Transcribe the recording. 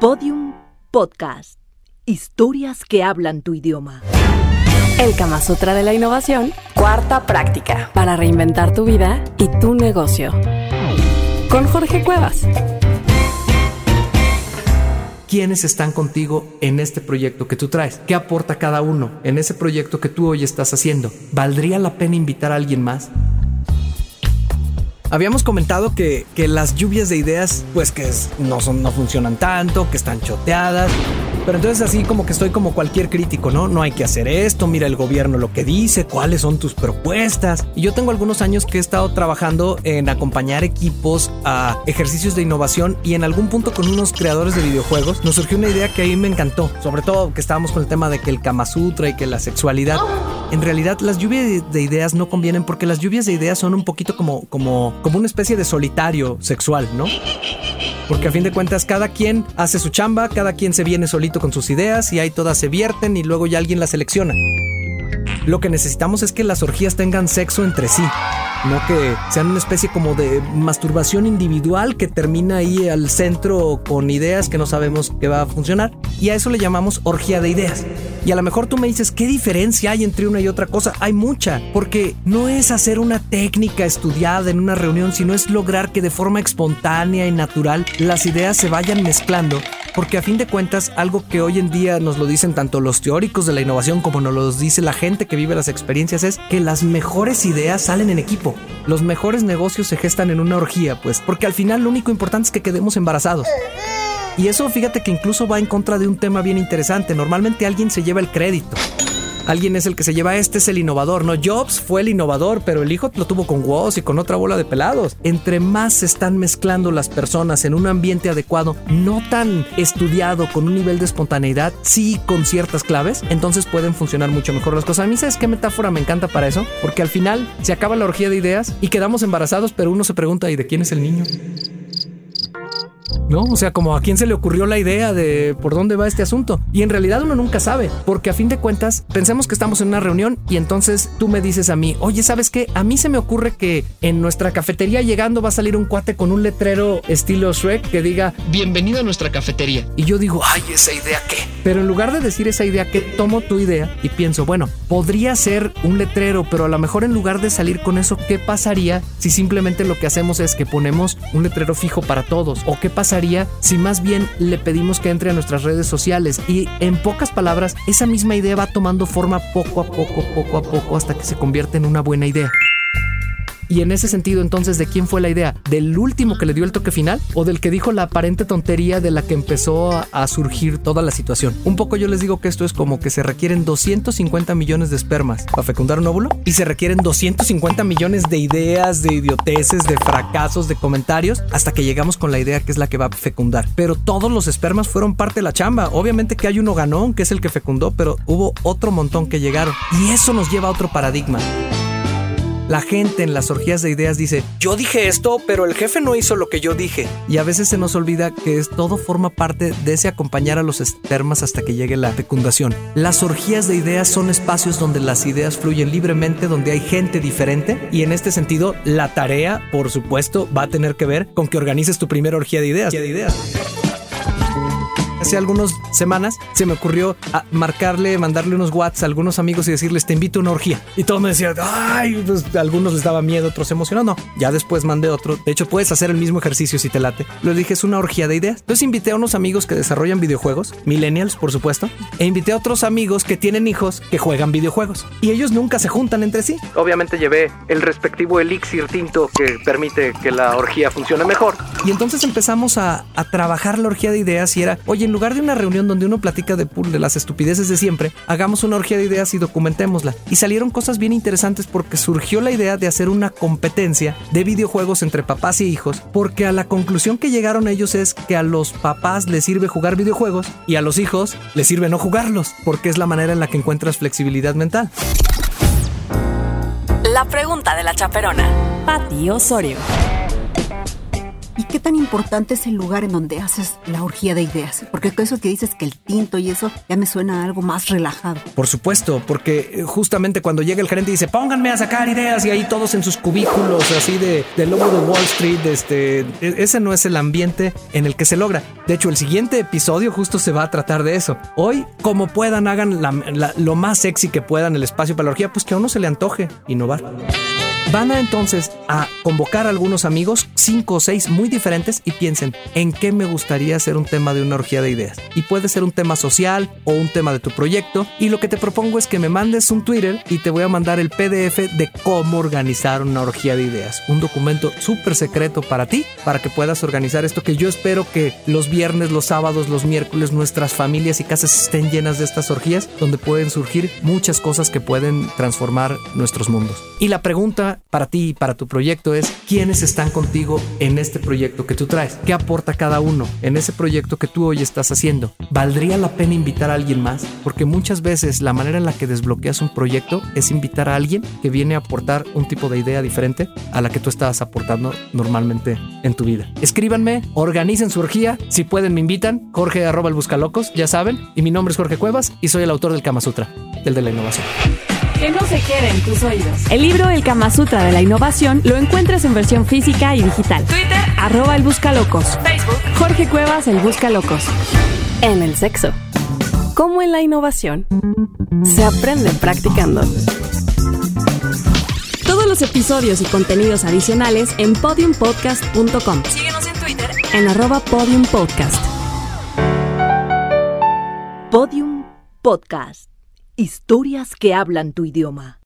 Podium Podcast. Historias que hablan tu idioma. El Kama Sutra de la Innovación, cuarta práctica para reinventar tu vida y tu negocio. Con Jorge Cuevas. ¿Quiénes están contigo en este proyecto que tú traes? ¿Qué aporta cada uno en ese proyecto que tú hoy estás haciendo? ¿Valdría la pena invitar a alguien más? Habíamos comentado que, que las lluvias de ideas, pues que no, son, no funcionan tanto, que están choteadas. Pero entonces así como que estoy como cualquier crítico, ¿no? No hay que hacer esto, mira el gobierno lo que dice, cuáles son tus propuestas. Y yo tengo algunos años que he estado trabajando en acompañar equipos a ejercicios de innovación y en algún punto con unos creadores de videojuegos nos surgió una idea que ahí me encantó, sobre todo que estábamos con el tema de que el Kama Sutra y que la sexualidad. En realidad las lluvias de, de ideas no convienen porque las lluvias de ideas son un poquito como, como, como una especie de solitario sexual, ¿no? Porque a fin de cuentas cada quien hace su chamba, cada quien se viene solito con sus ideas y ahí todas se vierten y luego ya alguien las selecciona. Lo que necesitamos es que las orgías tengan sexo entre sí, no que sean una especie como de masturbación individual que termina ahí al centro con ideas que no sabemos que va a funcionar. Y a eso le llamamos orgía de ideas. Y a lo mejor tú me dices, ¿qué diferencia hay entre una y otra cosa? Hay mucha, porque no es hacer una técnica estudiada en una reunión, sino es lograr que de forma espontánea y natural las ideas se vayan mezclando porque a fin de cuentas, algo que hoy en día nos lo dicen tanto los teóricos de la innovación como nos lo dice la gente que vive las experiencias es que las mejores ideas salen en equipo. Los mejores negocios se gestan en una orgía, pues, porque al final lo único importante es que quedemos embarazados. Y eso fíjate que incluso va en contra de un tema bien interesante. Normalmente alguien se lleva el crédito. Alguien es el que se lleva, este es el innovador, ¿no? Jobs fue el innovador, pero el hijo lo tuvo con Woz y con otra bola de pelados. Entre más se están mezclando las personas en un ambiente adecuado, no tan estudiado, con un nivel de espontaneidad, sí con ciertas claves, entonces pueden funcionar mucho mejor las cosas. A mí, ¿sabes qué metáfora me encanta para eso? Porque al final se acaba la orgía de ideas y quedamos embarazados, pero uno se pregunta, ¿y de quién es el niño? ¿No? O sea, como a quién se le ocurrió la idea de por dónde va este asunto. Y en realidad uno nunca sabe, porque a fin de cuentas pensemos que estamos en una reunión y entonces tú me dices a mí, oye, ¿sabes qué? A mí se me ocurre que en nuestra cafetería llegando va a salir un cuate con un letrero estilo Shrek que diga, bienvenido a nuestra cafetería. Y yo digo, ay, esa idea qué. Pero en lugar de decir esa idea, que tomo tu idea y pienso, bueno, podría ser un letrero, pero a lo mejor en lugar de salir con eso, ¿qué pasaría si simplemente lo que hacemos es que ponemos un letrero fijo para todos? ¿O qué pasaría si más bien le pedimos que entre a nuestras redes sociales? Y en pocas palabras, esa misma idea va tomando forma poco a poco, poco a poco, hasta que se convierte en una buena idea. Y en ese sentido, entonces, ¿de quién fue la idea? ¿Del último que le dio el toque final? ¿O del que dijo la aparente tontería de la que empezó a, surgir toda la situación? Un poco yo les digo que esto es como que se requieren 250 millones de espermas para fecundar un óvulo y se requieren 250 millones de ideas, de idioteces, de fracasos, de comentarios, hasta que llegamos con la idea que es la que va a fecundar. Pero todos los espermas fueron parte de la chamba. Obviamente que hay uno ganón, que es el que fecundó, pero hubo otro montón que llegaron. Y eso nos lleva a otro paradigma. La gente en las orgías de ideas dice, yo dije esto, pero el jefe no hizo lo que yo dije. Y a veces se nos olvida que es, todo forma parte de ese acompañar a los espermas hasta que llegue la fecundación. Las orgías de ideas son espacios donde las ideas fluyen libremente, donde hay gente diferente. Y en este sentido, la tarea, por supuesto, va a tener que ver con que organices tu primera orgía de ideas. De ideas. Hace algunas semanas se me ocurrió a marcarle, mandarle unos WhatsApp a algunos amigos y decirles, te invito a una orgía. Y todos me decían, ay, pues a algunos les daba miedo, otros se emocionaron. No, ya después mandé otro. De hecho, puedes hacer el mismo ejercicio si te late. Les dije, es una orgía de ideas. Entonces invité a unos amigos que desarrollan videojuegos, millennials, por supuesto, e invité a otros amigos que tienen hijos que juegan videojuegos. Y ellos nunca se juntan entre sí. Obviamente llevé el respectivo elixir tinto que permite que la orgía funcione mejor. Y entonces empezamos a, a trabajar la orgía de ideas y era, oye, lugar de una reunión donde uno platica de, de las estupideces de siempre, hagamos una orgía de ideas y documentémosla. Y salieron cosas bien interesantes porque surgió la idea de hacer una competencia de videojuegos entre papás y hijos, porque a la conclusión que llegaron ellos es que a los papás les sirve jugar videojuegos y a los hijos les sirve no jugarlos, porque es la manera en la que encuentras flexibilidad mental. La pregunta de la chaperona. Pati Osorio. ¿Y qué tan importante es el lugar en donde haces la orgía de ideas? Porque eso que dices que el tinto y eso ya me suena algo más relajado. Por supuesto, porque eh, justamente cuando llega el gerente y dice, pónganme a sacar ideas y ahí todos en sus cubículos, así de, del lobo de Wall Street, este, e, ese no es el ambiente en el que se logra. De hecho, el siguiente episodio justo se va a tratar de eso. Hoy, como puedan, hagan lo más sexy que puedan el espacio para la orgía, pues que a uno se le antoje innovar. Van a entonces a convocar a algunos amigos, cinco o seis muy diferentes, y piensen en qué me gustaría hacer un tema de una orgía de ideas. Y puede ser un tema social o un tema de tu proyecto. Y lo que te propongo es que me mandes un Twitter y te voy a mandar el PDF de cómo organizar una orgía de ideas. Un documento súper secreto para ti, para que puedas organizar esto que yo espero que los viernes, los sábados, los miércoles nuestras familias y casas estén llenas de estas orgías donde pueden surgir muchas cosas que pueden transformar nuestros mundos. Y la pregunta para ti y para tu proyecto es quiénes están contigo en este proyecto que tú traes, qué aporta cada uno en ese proyecto que tú hoy estás haciendo. ¿Valdría la pena invitar a alguien más? Porque muchas veces la manera en la que desbloqueas un proyecto es invitar a alguien que viene a aportar un tipo de idea diferente a la que tú estás aportando normalmente en tu vida. Escríbanme, organicen su orgía, si pueden me invitan, Jorge arroba el buscalocos, ya saben, y mi nombre es Jorge Cuevas y soy el autor del Kama Sutra, el de la innovación. Que no se quede en tus oídos. El libro El Kama Sutra de la Innovación lo encuentras en versión física y digital. Twitter, arroba el Buscalocos. Facebook, Jorge Cuevas, el Buscalocos. En el sexo. Como en la innovación, se aprende practicando. Todos los episodios y contenidos adicionales en podiumpodcast.com. Síguenos en Twitter en arroba podiumpodcast. Podium Podcast. Historias que hablan tu idioma.